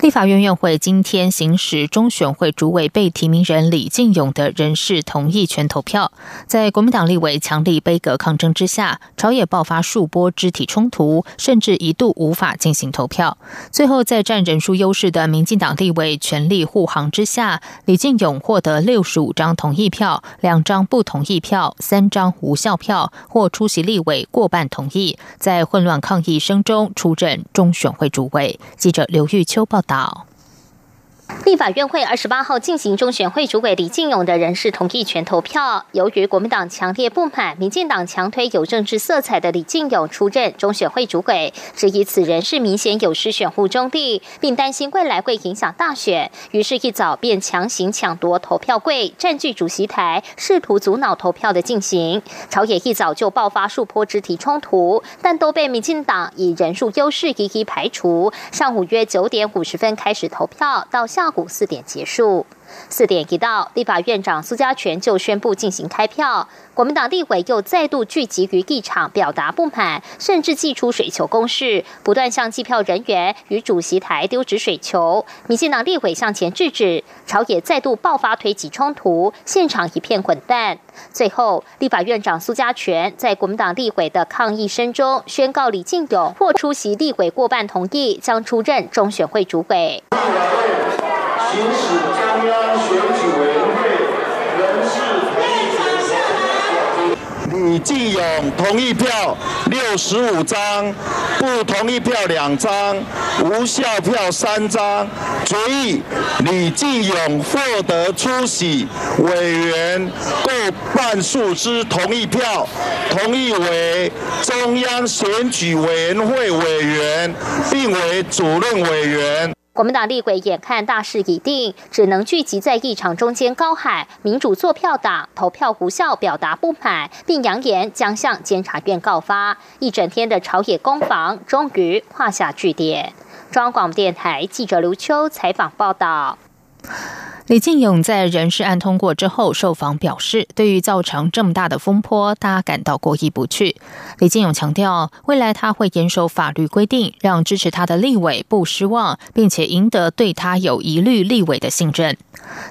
立法院院会今天行使中选会主委被提名人李进勇的人事同意权投票，在国民党立委强力杯葛抗争之下，朝野爆发数波肢体冲突，甚至一度无法进行投票。最后，在占人数优势的民进党立委全力护航之下，李进勇获得六十五张同意票，两张不同意票，三张无效票，或出席立委过半同意，在混乱抗议声中出任中选会主委。记者刘玉秋报。到。立法院会二十八号进行中选会主委李进勇的人事同意权投票。由于国民党强烈不满，民进党强推有政治色彩的李进勇出任中选会主委，质疑此人是明显有失选户中立，并担心未来会影响大选，于是，一早便强行抢夺投票柜，占据主席台，试图阻挠投票的进行。朝野一早就爆发数波肢体冲突，但都被民进党以人数优势一一排除。上午约九点五十分开始投票，到。下下午四点结束。四点一到，立法院长苏家全就宣布进行开票。国民党立委又再度聚集于议场，表达不满，甚至祭出水球攻势，不断向计票人员与主席台丢掷水球。民进党立委向前制止，朝野再度爆发推挤冲突，现场一片混蛋。最后，立法院长苏家全在国民党立委的抗议声中宣告李进勇或出席立委过半同意，将出任中选会主委。行使中央选举委员会人事李进勇同意票六十五张，不同意票两张，无效票三张。决议李进勇获得出席委员过半数之同意票，同意为中央选举委员会委员，并为主任委员。国民党立委眼看大势已定，只能聚集在议场中间高喊“民主做票党，投票无效”，表达不满，并扬言将向监察院告发。一整天的朝野攻防终于画下句点。中央广播电台记者刘秋采访报道。李进勇在人事案通过之后受访表示，对于造成这么大的风波，他感到过意不去。李进勇强调，未来他会严守法律规定，让支持他的立委不失望，并且赢得对他有疑虑立委的信任。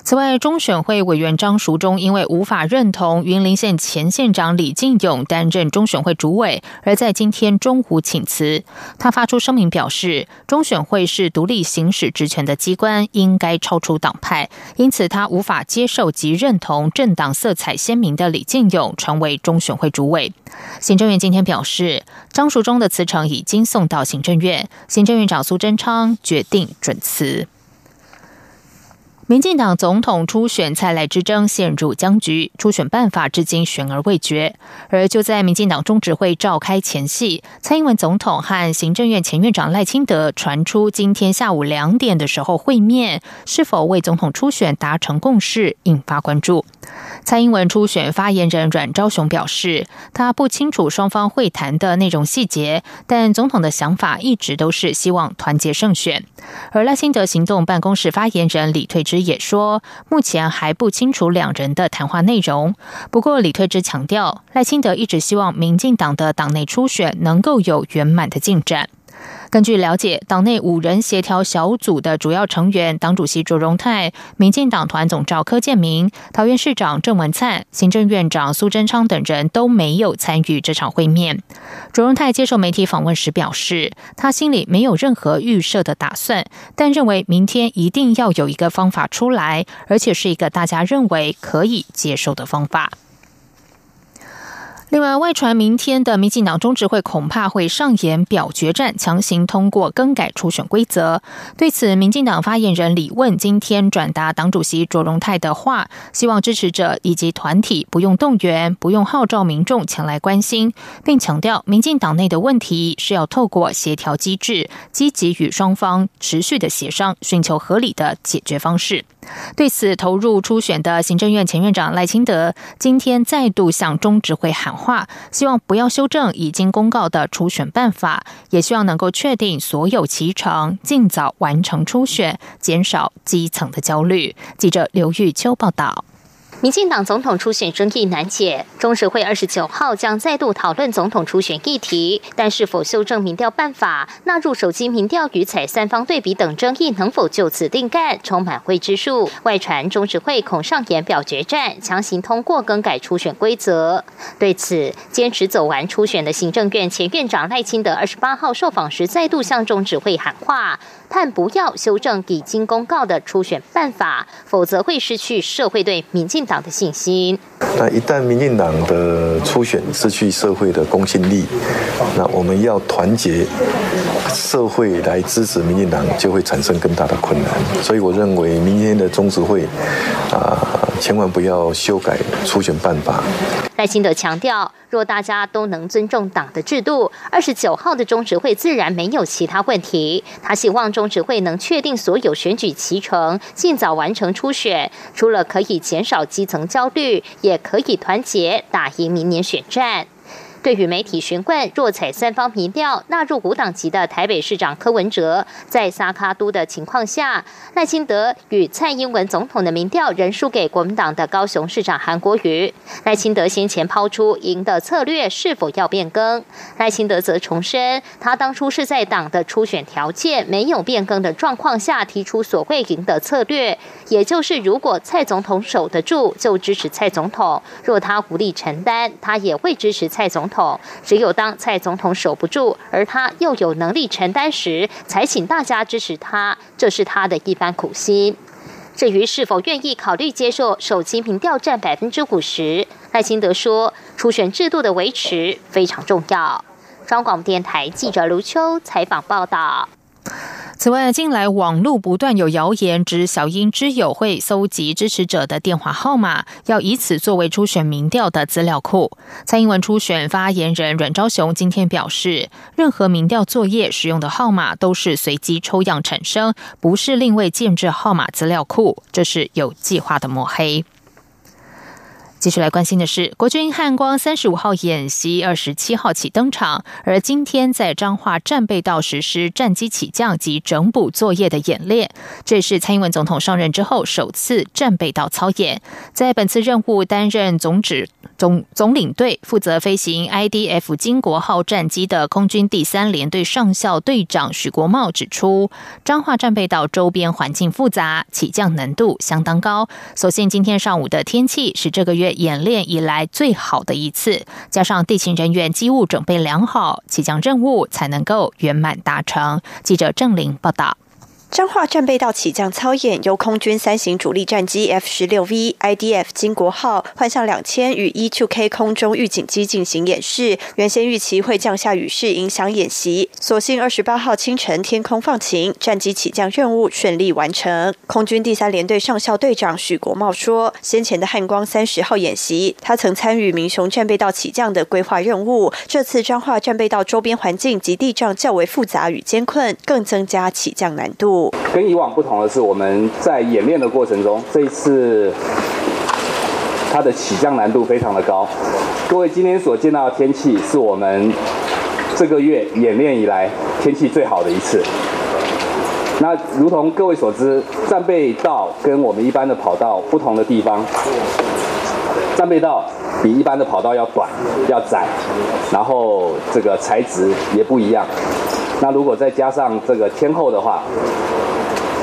此外，中选会委员张淑忠因为无法认同云林县前县长李进勇担任中选会主委，而在今天中午请辞。他发出声明表示，中选会是独立行使职权的机关，应该超出党派，因此他无法接受及认同政党色彩鲜明的李进勇成为中选会主委。行政院今天表示，张淑忠的辞呈已经送到行政院，行政院长苏贞昌决定准辞。民进党总统初选蔡赖之争陷入僵局，初选办法至今悬而未决。而就在民进党中指会召开前夕，蔡英文总统和行政院前院长赖清德传出今天下午两点的时候会面，是否为总统初选达成共识，引发关注。蔡英文初选发言人阮昭雄表示，他不清楚双方会谈的内容细节，但总统的想法一直都是希望团结胜选。而赖清德行动办公室发言人李退之也说，目前还不清楚两人的谈话内容。不过，李退之强调，赖清德一直希望民进党的党内初选能够有圆满的进展。根据了解，党内五人协调小组的主要成员，党主席卓荣泰、民进党团总召柯建明、桃园市长郑文灿、行政院长苏贞昌等人都没有参与这场会面。卓荣泰接受媒体访问时表示，他心里没有任何预设的打算，但认为明天一定要有一个方法出来，而且是一个大家认为可以接受的方法。另外，外传明天的民进党中执会恐怕会上演表决战，强行通过更改初选规则。对此，民进党发言人李问今天转达党主席卓荣泰的话，希望支持者以及团体不用动员，不用号召民众前来关心，并强调民进党内的问题是要透过协调机制，积极与双方持续的协商，寻求合理的解决方式。对此，投入初选的行政院前院长赖清德今天再度向中执会喊话，希望不要修正已经公告的初选办法，也希望能够确定所有其程，尽早完成初选，减少基层的焦虑。记者刘玉秋报道。民进党总统初选争议难解，中指会二十九号将再度讨论总统初选议题，但是否修正民调办法、纳入手机民调与采三方对比等争议能否就此定干，充满未知数。外传中指会恐上演表决战，强行通过更改初选规则。对此，坚持走完初选的行政院前院长赖清德二十八号受访时，再度向中指会喊话。盼不要修正已经公告的初选办法，否则会失去社会对民进党的信心。那一旦民进党的初选失去社会的公信力，那我们要团结社会来支持民进党，就会产生更大的困难。所以我认为明天的中执会啊，千万不要修改初选办法。赖清德强调，若大家都能尊重党的制度，二十九号的中执会自然没有其他问题。他希望中执会能确定所有选举期程，尽早完成初选，除了可以减少基层焦虑，也可以团结打赢明年选战。对于媒体询问，若采三方民调纳入五党籍的台北市长柯文哲，在萨卡都的情况下，赖清德与蔡英文总统的民调仍输给国民党的高雄市长韩国瑜。赖清德先前抛出赢的策略是否要变更？赖清德则重申，他当初是在党的初选条件没有变更的状况下提出所谓赢的策略，也就是如果蔡总统守得住，就支持蔡总统；若他无力承担，他也会支持蔡总统只有当蔡总统守不住，而他又有能力承担时，才请大家支持他，这是他的一番苦心。至于是否愿意考虑接受手机民调占百分之五十，赖清德说，初选制度的维持非常重要。中广电台记者卢秋采访报道。此外，近来网络不断有谣言指小英之友会搜集支持者的电话号码，要以此作为初选民调的资料库。蔡英文初选发言人阮昭雄今天表示，任何民调作业使用的号码都是随机抽样产生，不是另为建制号码资料库，这是有计划的抹黑。继续来关心的是，国军汉光三十五号演习二十七号起登场，而今天在彰化战备道实施战机起降及整补作业的演练，这是蔡英文总统上任之后首次战备道操演。在本次任务担任总指总总领队，负责飞行 IDF 金国号战机的空军第三联队上校队长许国茂指出，彰化战备道周边环境复杂，起降难度相当高。所幸今天上午的天气是这个月。演练以来最好的一次，加上地勤人员机务准备良好，起降任务才能够圆满达成。记者郑玲报道。彰化战备道起降操演由空军三型主力战机 F 十六 V IDF 金国号幻象两千与 E-2K 空中预警机进行演示。原先预期会降下雨势影响演习，所幸二十八号清晨天空放晴，战机起降任务顺利完成。空军第三联队上校队长许国茂说：“先前的汉光三十号演习，他曾参与民雄战备道起降的规划任务。这次彰化战备道周边环境及地障较为复杂与艰困，更增加起降难度。”跟以往不同的是，我们在演练的过程中，这一次它的起降难度非常的高。各位今天所见到的天气，是我们这个月演练以来天气最好的一次。那如同各位所知，战备道跟我们一般的跑道不同的地方，战备道比一般的跑道要短、要窄，然后这个材质也不一样。那如果再加上这个天后的话。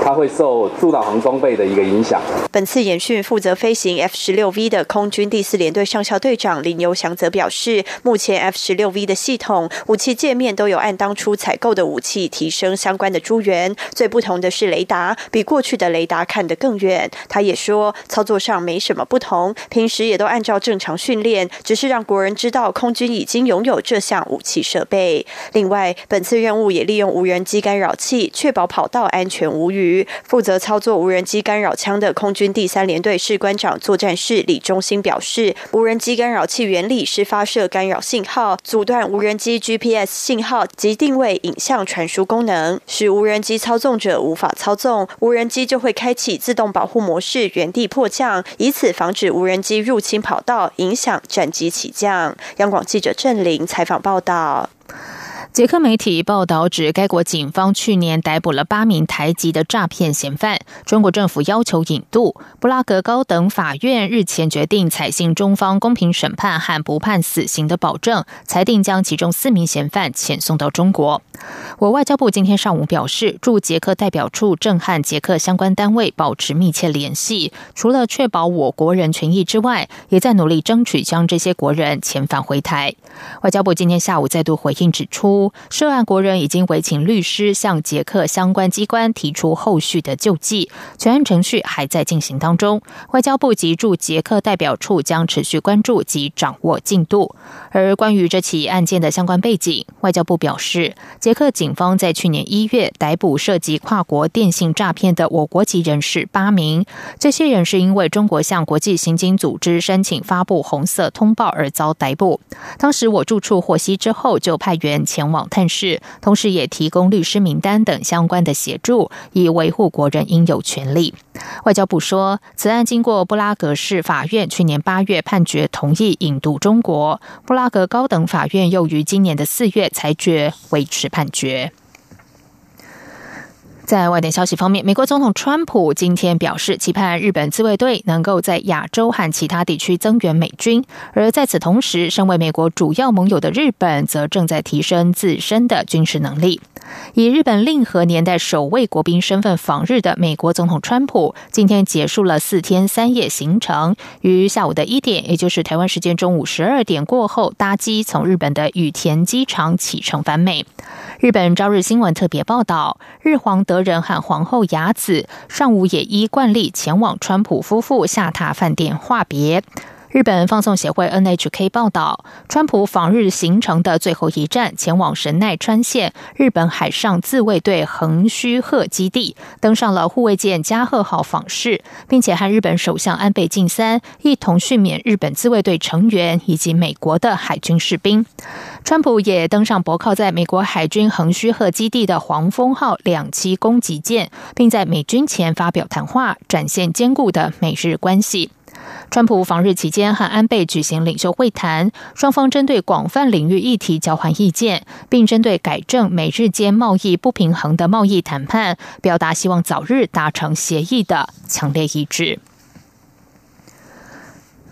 它会受助导航装备的一个影响。本次演训负责飞行 F 十六 V 的空军第四联队上校队长林游祥则表示，目前 F 十六 V 的系统武器界面都有按当初采购的武器提升相关的诸元，最不同的是雷达比过去的雷达看得更远。他也说，操作上没什么不同，平时也都按照正常训练，只是让国人知道空军已经拥有这项武器设备。另外，本次任务也利用无人机干扰器，确保跑道安全无虞。负责操作无人机干扰枪的空军第三联队士官长作战室李忠兴表示，无人机干扰器原理是发射干扰信号，阻断无人机 GPS 信号及定位影像传输功能，使无人机操纵者无法操纵，无人机就会开启自动保护模式，原地迫降，以此防止无人机入侵跑道，影响战机起降。央广记者郑玲采访报道。捷克媒体报道指，该国警方去年逮捕了八名台籍的诈骗嫌犯。中国政府要求引渡。布拉格高等法院日前决定采信中方公平审判和不判死刑的保证，裁定将其中四名嫌犯遣送到中国。我外交部今天上午表示，驻捷克代表处正和捷克相关单位保持密切联系，除了确保我国人权益之外，也在努力争取将这些国人遣返回台。外交部今天下午再度回应指出。涉案国人已经委请律师向捷克相关机关提出后续的救济，全案程序还在进行当中。外交部及驻捷克代表处将持续关注及掌握进度。而关于这起案件的相关背景，外交部表示，捷克警方在去年一月逮捕涉及跨国电信诈骗的我国籍人士八名，这些人是因为中国向国际刑警组织申请发布红色通报而遭逮捕。当时我住处获悉之后，就派员前往。网探视，同时也提供律师名单等相关的协助，以维护国人应有权利。外交部说，此案经过布拉格市法院去年八月判决同意引渡中国，布拉格高等法院又于今年的四月裁决维持判决。在外电消息方面，美国总统川普今天表示，期盼日本自卫队能够在亚洲和其他地区增援美军。而在此同时，身为美国主要盟友的日本，则正在提升自身的军事能力。以日本令和年代首位国宾身份访日的美国总统川普，今天结束了四天三夜行程，于下午的一点，也就是台湾时间中午十二点过后，搭机从日本的羽田机场启程返美。日本朝日新闻特别报道，日皇德仁和皇后雅子上午也依惯例前往川普夫妇下榻饭店话别。日本放送协会 NHK 报道，川普访日行程的最后一站，前往神奈川县日本海上自卫队横须贺基地，登上了护卫舰加贺号访视，并且和日本首相安倍晋三一同训勉日本自卫队成员以及美国的海军士兵。川普也登上泊靠在美国海军横须贺基地的黄蜂号两栖攻击舰，并在美军前发表谈话，展现坚固的美日关系。川普访日期间和安倍举行领袖会谈，双方针对广泛领域议题交换意见，并针对改正美日间贸易不平衡的贸易谈判，表达希望早日达成协议的强烈意志。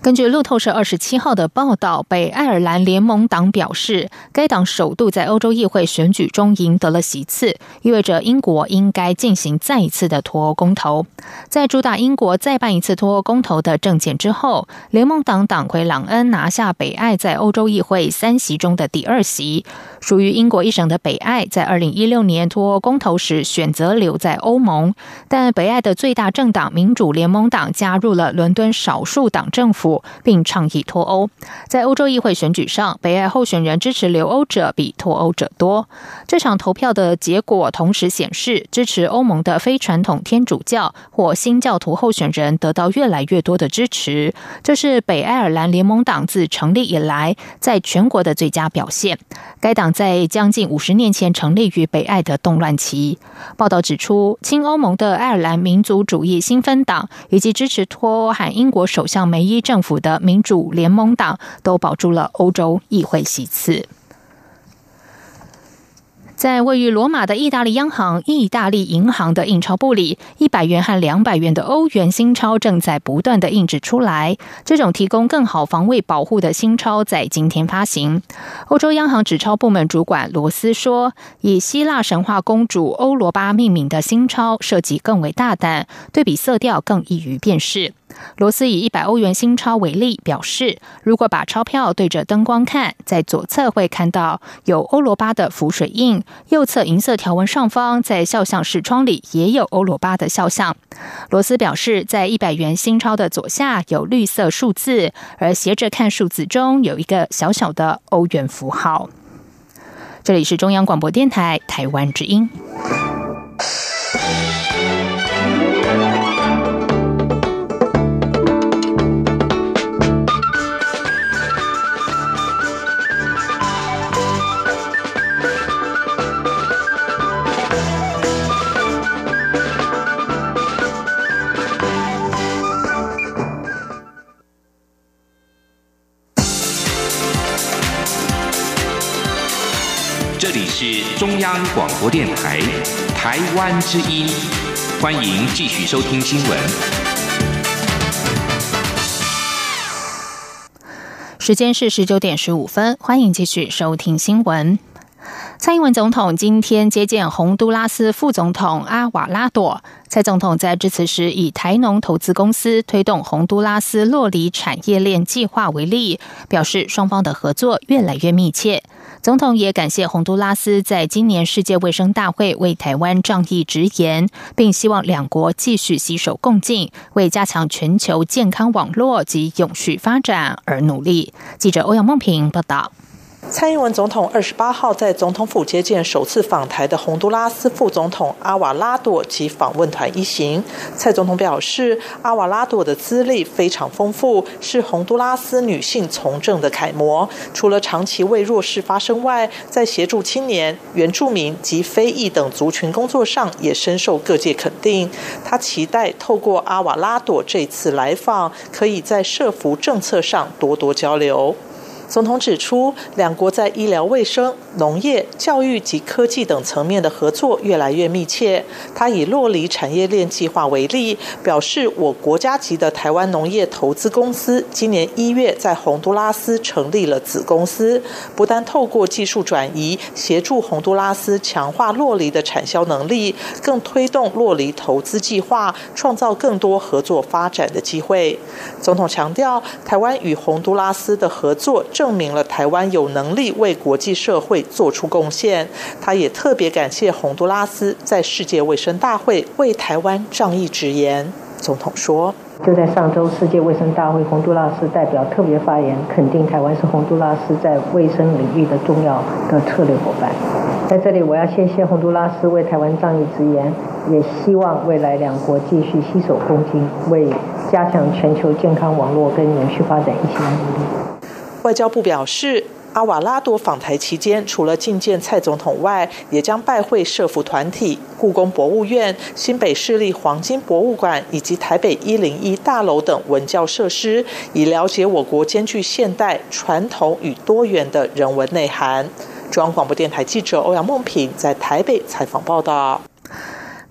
根据路透社二十七号的报道，北爱尔兰联盟党表示，该党首度在欧洲议会选举中赢得了席次，意味着英国应该进行再一次的脱欧公投。在主打英国再办一次脱欧公投的政见之后，联盟党党魁朗恩拿下北爱在欧洲议会三席中的第二席。属于英国一省的北爱，在二零一六年脱欧公投时选择留在欧盟，但北爱的最大政党民主联盟党加入了伦敦少数党政府。并倡议脱欧。在欧洲议会选举上，北爱候选人支持留欧者比脱欧者多。这场投票的结果同时显示，支持欧盟的非传统天主教或新教徒候选人得到越来越多的支持。这是北爱尔兰联盟党自成立以来在全国的最佳表现。该党在将近五十年前成立于北爱的动乱期。报道指出，亲欧盟的爱尔兰民族主义新芬党以及支持脱欧和英国首相梅伊政府的民主联盟党都保住了欧洲议会席次。在位于罗马的意大利央行意大利银行的印钞部里，一百元和两百元的欧元新钞正在不断的印制出来。这种提供更好防卫保护的新钞在今天发行。欧洲央行纸钞部门主管罗斯说：“以希腊神话公主欧罗巴命名的新钞设计更为大胆，对比色调更易于辨识。”罗斯以一百欧元新钞为例，表示如果把钞票对着灯光看，在左侧会看到有欧罗巴的浮水印，右侧银色条纹上方在肖像视窗里也有欧罗巴的肖像。罗斯表示，在一百元新钞的左下有绿色数字，而斜着看数字中有一个小小的欧元符号。这里是中央广播电台台湾之音。中央广播电台台湾之音，欢迎继续收听新闻。时间是十九点十五分，欢迎继续收听新闻。蔡英文总统今天接见洪都拉斯副总统阿瓦拉朵。蔡总统在致辞时以台农投资公司推动洪都拉斯洛梨产业链计划为例，表示双方的合作越来越密切。总统也感谢洪都拉斯在今年世界卫生大会为台湾仗义直言，并希望两国继续携手共进，为加强全球健康网络及永续发展而努力。记者欧阳梦平报道。蔡英文总统二十八号在总统府接见首次访台的洪都拉斯副总统阿瓦拉朵及访问团一行。蔡总统表示，阿瓦拉朵的资历非常丰富，是洪都拉斯女性从政的楷模。除了长期为弱势发声外，在协助青年、原住民及非裔等族群工作上，也深受各界肯定。他期待透过阿瓦拉朵这次来访，可以在社福政策上多多交流。总统指出，两国在医疗卫生、农业、教育及科技等层面的合作越来越密切。他以洛梨产业链计划为例，表示我国家级的台湾农业投资公司今年一月在洪都拉斯成立了子公司，不但透过技术转移协助洪都拉斯强化洛梨的产销能力，更推动洛梨投资计划，创造更多合作发展的机会。总统强调，台湾与洪都拉斯的合作。证明了台湾有能力为国际社会做出贡献。他也特别感谢洪都拉斯在世界卫生大会为台湾仗义直言。总统说：“就在上周世界卫生大会，洪都拉斯代表特别发言，肯定台湾是洪都拉斯在卫生领域的重要的策略伙伴。在这里，我要谢谢洪都拉斯为台湾仗义直言，也希望未来两国继续携手共进，为加强全球健康网络跟永续发展一起努力。”外交部表示，阿瓦拉多访台期间，除了觐见蔡总统外，也将拜会社福团体、故宫博物院、新北市立黄金博物馆以及台北一零一大楼等文教设施，以了解我国兼具现代、传统与多元的人文内涵。中央广播电台记者欧阳梦平在台北采访报道。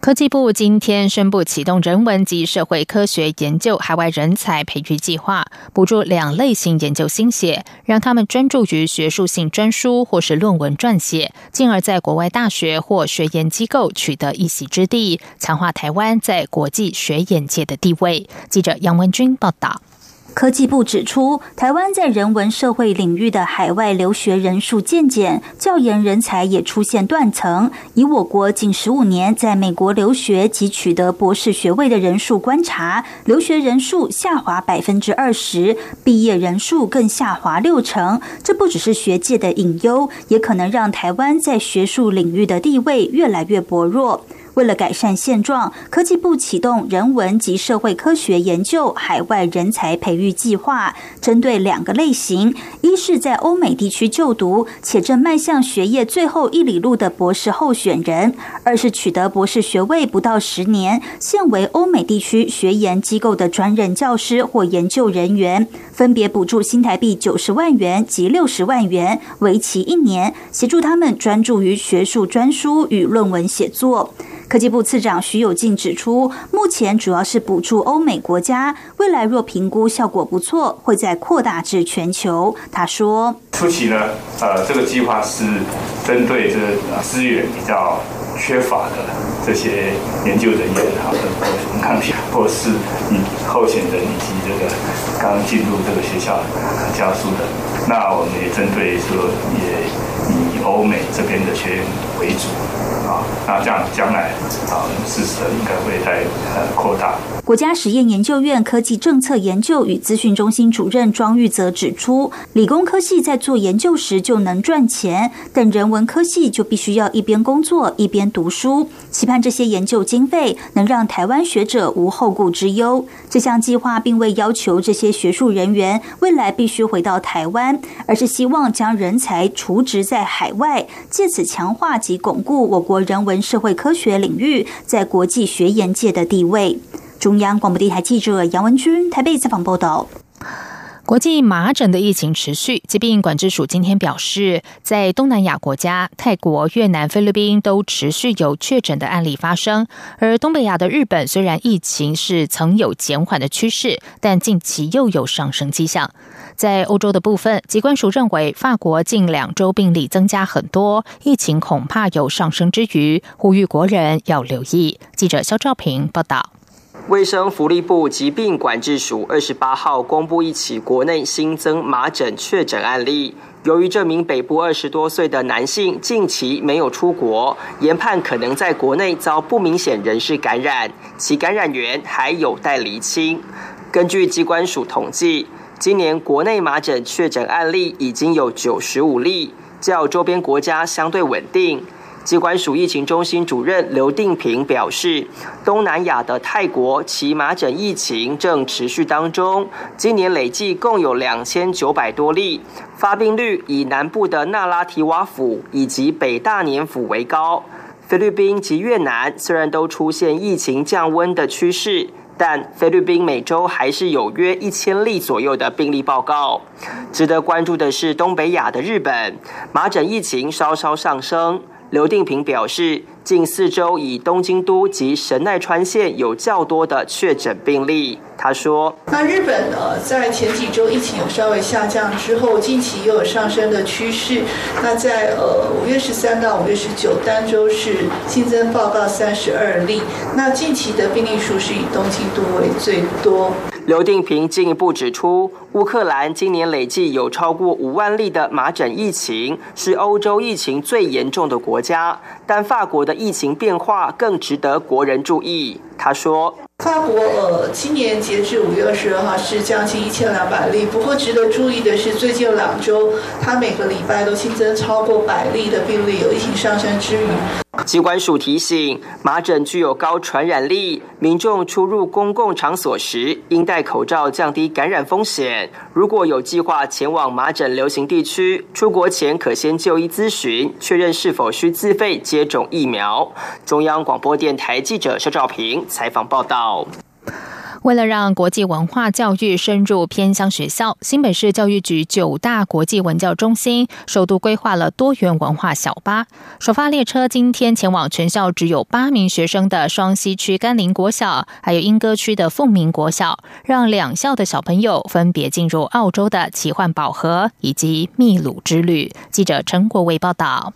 科技部今天宣布启动人文及社会科学研究海外人才培育计划，补助两类型研究心血，让他们专注于学术性专书或是论文撰写，进而在国外大学或学研机构取得一席之地，强化台湾在国际学研界的地位。记者杨文君报道。科技部指出，台湾在人文社会领域的海外留学人数渐减，教研人才也出现断层。以我国近十五年在美国留学及取得博士学位的人数观察，留学人数下滑百分之二十，毕业人数更下滑六成。这不只是学界的隐忧，也可能让台湾在学术领域的地位越来越薄弱。为了改善现状，科技部启动人文及社会科学研究海外人才培育计划，针对两个类型：一是在欧美地区就读且正迈向学业最后一里路的博士候选人；二是取得博士学位不到十年、现为欧美地区学研机构的专任教师或研究人员，分别补助新台币九十万元及六十万元，为期一年，协助他们专注于学术专书与论文写作。科技部次长徐有进指出，目前主要是补助欧美国家，未来若评估效果不错，会再扩大至全球。他说：“初期呢，呃，这个计划是针对这资源比较缺乏的这些研究人员，好的，我们看或是以候选人以及这个刚进入这个学校教书的，那我们也针对说，也以欧美这边的学员为主。”那这样将来啊，事实应该会在呃扩大。国家实验研究院科技政策研究与资讯中心主任庄玉泽指出，理工科系在做研究时就能赚钱，但人文科系就必须要一边工作一边读书。期盼这些研究经费能让台湾学者无后顾之忧。这项计划并未要求这些学术人员未来必须回到台湾，而是希望将人才储值在海外，借此强化及巩固我国人文社会科学领域在国际学研界的地位。中央广播电台记者杨文君台北采访报道。国际麻疹的疫情持续，疾病管制署今天表示，在东南亚国家泰国、越南、菲律宾都持续有确诊的案例发生，而东北亚的日本虽然疫情是曾有减缓的趋势，但近期又有上升迹象。在欧洲的部分，疾管署认为法国近两周病例增加很多，疫情恐怕有上升之余，呼吁国人要留意。记者肖兆平报道。卫生福利部疾病管制署二十八号公布一起国内新增麻疹确诊案例。由于这名北部二十多岁的男性近期没有出国，研判可能在国内遭不明显人士感染，其感染源还有待厘清。根据机关署统计，今年国内麻疹确诊案例已经有九十五例，较周边国家相对稳定。机关署疫情中心主任刘定平表示，东南亚的泰国其麻疹疫情正持续当中，今年累计共有两千九百多例，发病率以南部的纳拉提瓦府以及北大年府为高。菲律宾及越南虽然都出现疫情降温的趋势，但菲律宾每周还是有约一千例左右的病例报告。值得关注的是，东北亚的日本麻疹疫情稍稍上升。刘定平表示，近四周以东京都及神奈川县有较多的确诊病例。他说：“那日本呢，在前几周疫情有稍微下降之后，近期又有上升的趋势。那在呃五月十三到五月十九单周是新增报告三十二例。那近期的病例数是以东京都为最多。”刘定平进一步指出，乌克兰今年累计有超过五万例的麻疹疫情，是欧洲疫情最严重的国家。但法国的疫情变化更值得国人注意。他说：“法国呃，今年截至五月二十二号是将近一千两百例。不过值得注意的是，最近两周，它每个礼拜都新增超过百例的病例，有疫情上升之余。”机关署提醒，麻疹具有高传染力，民众出入公共场所时应戴口罩，降低感染风险。如果有计划前往麻疹流行地区，出国前可先就医咨询，确认是否需自费接种疫苗。中央广播电台记者肖兆平采访报道。为了让国际文化教育深入偏乡学校，新北市教育局九大国际文教中心首度规划了多元文化小巴。首发列车今天前往全校只有八名学生的双溪区甘霖国小，还有莺歌区的凤鸣国小，让两校的小朋友分别进入澳洲的奇幻宝盒以及秘鲁之旅。记者陈国伟报道。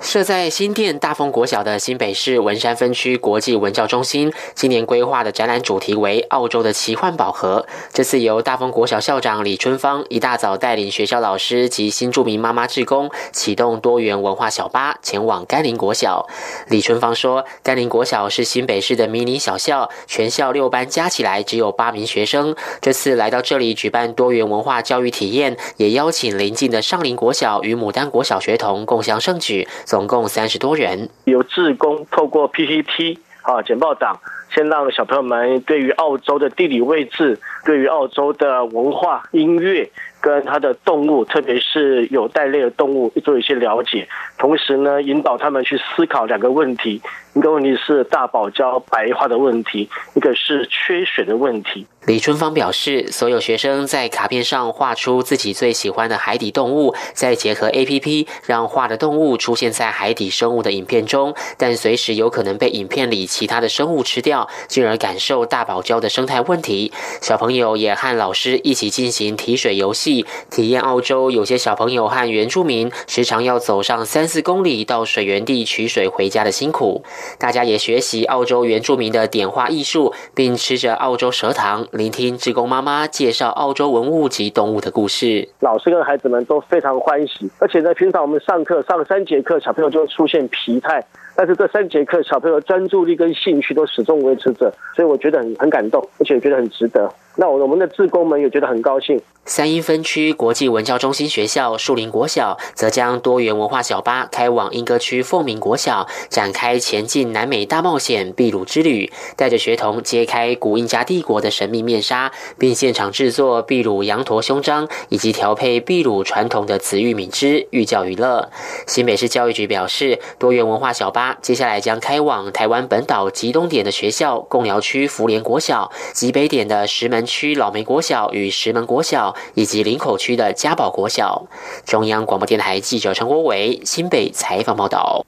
设在新店大丰国小的新北市文山分区国际文教中心，今年规划的展览主题为“澳洲的奇幻宝盒”。这次由大丰国小校长李春芳一大早带领学校老师及新住民妈妈志工，启动多元文化小巴前往甘霖国小。李春芳说：“甘霖国小是新北市的迷你小校，全校六班加起来只有八名学生。这次来到这里举办多元文化教育体验，也邀请邻近的上林国小与牡丹国小学童共襄盛举。”总共三十多人，由志工透过 PPT 啊简报档，先让小朋友们对于澳洲的地理位置、对于澳洲的文化、音乐跟它的动物，特别是有袋类的动物，做一些了解。同时呢，引导他们去思考两个问题。一个问题是大堡礁白化的问题，一个是缺水的问题。李春芳表示，所有学生在卡片上画出自己最喜欢的海底动物，再结合 A P P，让画的动物出现在海底生物的影片中，但随时有可能被影片里其他的生物吃掉，进而感受大堡礁的生态问题。小朋朋友也和老师一起进行提水游戏，体验澳洲有些小朋友和原住民时常要走上三四公里到水源地取水回家的辛苦。大家也学习澳洲原住民的点画艺术，并吃着澳洲蛇糖，聆听志工妈妈介绍澳洲文物及动物的故事。老师跟孩子们都非常欢喜，而且呢，平常我们上课上三节课，小朋友就会出现疲态。但是这三节课，小朋友专注力跟兴趣都始终维持着，所以我觉得很很感动，而且觉得很值得。那我我们的志工们也觉得很高兴。三英分区国际文教中心学校树林国小则将多元文化小巴开往莺歌区凤鸣国小，展开前进南美大冒险秘鲁之旅，带着学童揭开古印加帝国的神秘面纱，并现场制作秘鲁羊驼胸章以及调配秘鲁传统的紫玉米汁，寓教于乐。新北市教育局表示，多元文化小巴。接下来将开往台湾本岛及东点的学校，贡寮区福联国小及北点的石门区老梅国小与石门国小，以及林口区的嘉宝国小。中央广播电台记者陈国伟新北采访报道。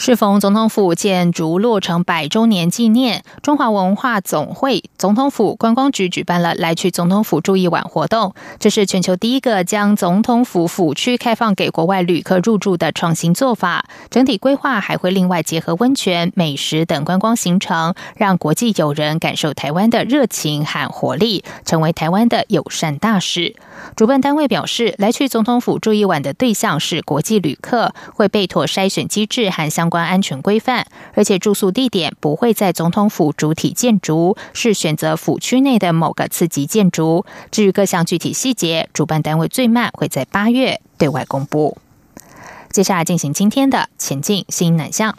适逢总统府建筑落成百周年纪念，中华文化总会总统府观光局举办了来去总统府住一晚活动。这是全球第一个将总统府府区开放给国外旅客入住的创新做法。整体规划还会另外结合温泉、美食等观光行程，让国际友人感受台湾的热情和活力，成为台湾的友善大使。主办单位表示，来去总统府住一晚的对象是国际旅客，会被妥筛选机制和相关安全规范，而且住宿地点不会在总统府主体建筑，是选择府区内的某个次级建筑。至于各项具体细节，主办单位最慢会在八月对外公布。接下来进行今天的前进新南向，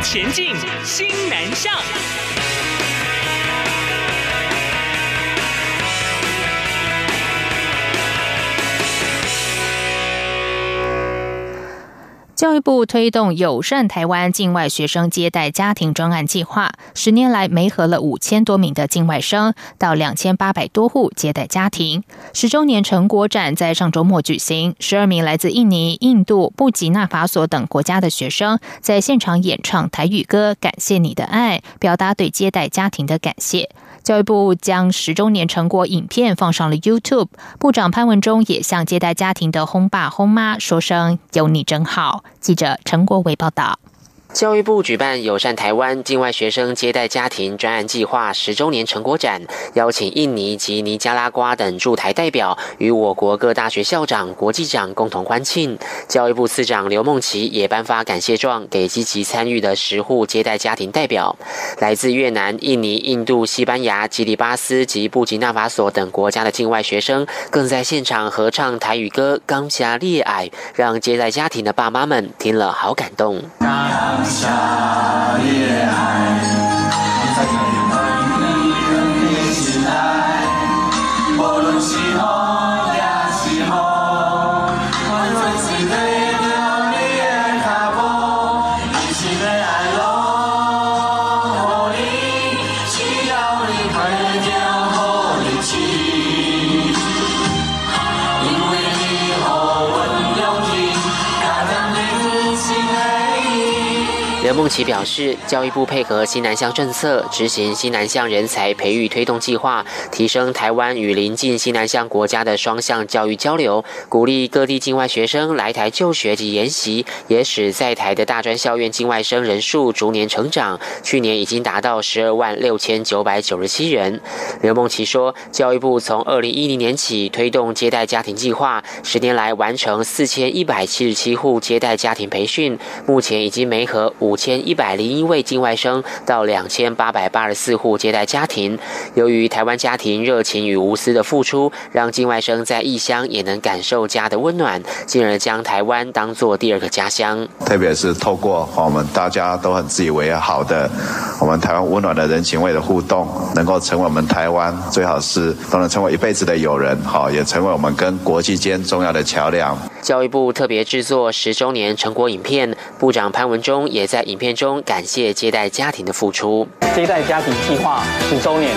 前进新南向。教育部推动友善台湾境外学生接待家庭专案计划，十年来媒合了五千多名的境外生，到两千八百多户接待家庭。十周年成果展在上周末举行，十二名来自印尼、印度、布吉纳法索等国家的学生在现场演唱台语歌，感谢你的爱，表达对接待家庭的感谢。教育部将十周年成果影片放上了 YouTube，部长潘文忠也向接待家庭的轰爸轰妈说声“有你真好”。记者陈国伟报道。教育部举办友善台湾境外学生接待家庭专案计划十周年成果展，邀请印尼及尼加拉瓜等驻台代表与我国各大学校长、国际长共同欢庆。教育部次长刘梦琪也颁发感谢状给积极参与的十户接待家庭代表。来自越南、印尼、印度、西班牙、吉里巴斯及布吉纳法索等国家的境外学生，更在现场合唱台语歌《刚下烈爱》，让接待家庭的爸妈们听了好感动。下其表示，教育部配合新南向政策，执行新南向人才培育推动计划，提升台湾与邻近新南向国家的双向教育交流，鼓励各地境外学生来台就学及研习，也使在台的大专校院境外生人数逐年成长。去年已经达到十二万六千九百九十七人。刘梦琪说，教育部从二零一零年起推动接待家庭计划，十年来完成四千一百七十七户接待家庭培训，目前已经媒合五千。一百零一位境外生到两千八百八十四户接待家庭。由于台湾家庭热情与无私的付出，让境外生在异乡也能感受家的温暖，进而将台湾当做第二个家乡。特别是透过我们大家都很自以为好的，我们台湾温暖的人情味的互动，能够成为我们台湾最好是都能成为一辈子的友人，好也成为我们跟国际间重要的桥梁。教育部特别制作十周年成果影片，部长潘文忠也在影。片中感谢接待家庭的付出。接待家庭计划十周年，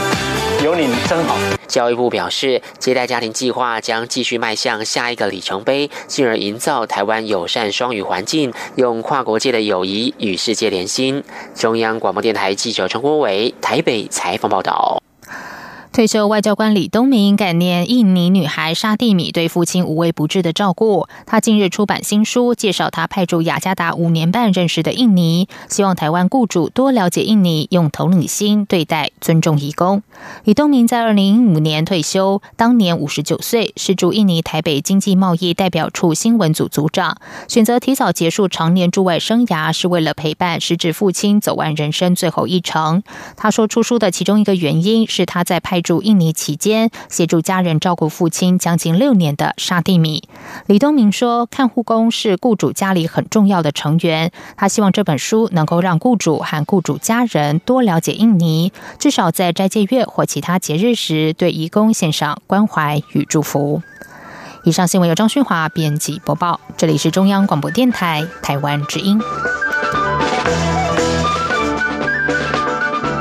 有你真好。教育部表示，接待家庭计划将继续迈向下一个里程碑，进而营造台湾友善双语环境，用跨国界的友谊与世界连心。中央广播电台记者陈国伟台北采访报道。退休外交官李东明感念印尼女孩沙蒂米对父亲无微不至的照顾。他近日出版新书，介绍他派驻雅加达五年半认识的印尼，希望台湾雇主多了解印尼，用同理心对待，尊重义工。李东明在二零一五年退休，当年五十九岁，是驻印尼台北经济贸易代表处新闻组组长。选择提早结束常年驻外生涯，是为了陪伴失智父亲走完人生最后一程。他说，出书的其中一个原因是他在派。驻印尼期间，协助家人照顾父亲将近六年的沙蒂米，李东明说：“看护工是雇主家里很重要的成员。他希望这本书能够让雇主和雇主家人多了解印尼，至少在斋戒月或其他节日时，对义工献上关怀与祝福。”以上新闻由张勋华编辑播报，这里是中央广播电台台湾之音。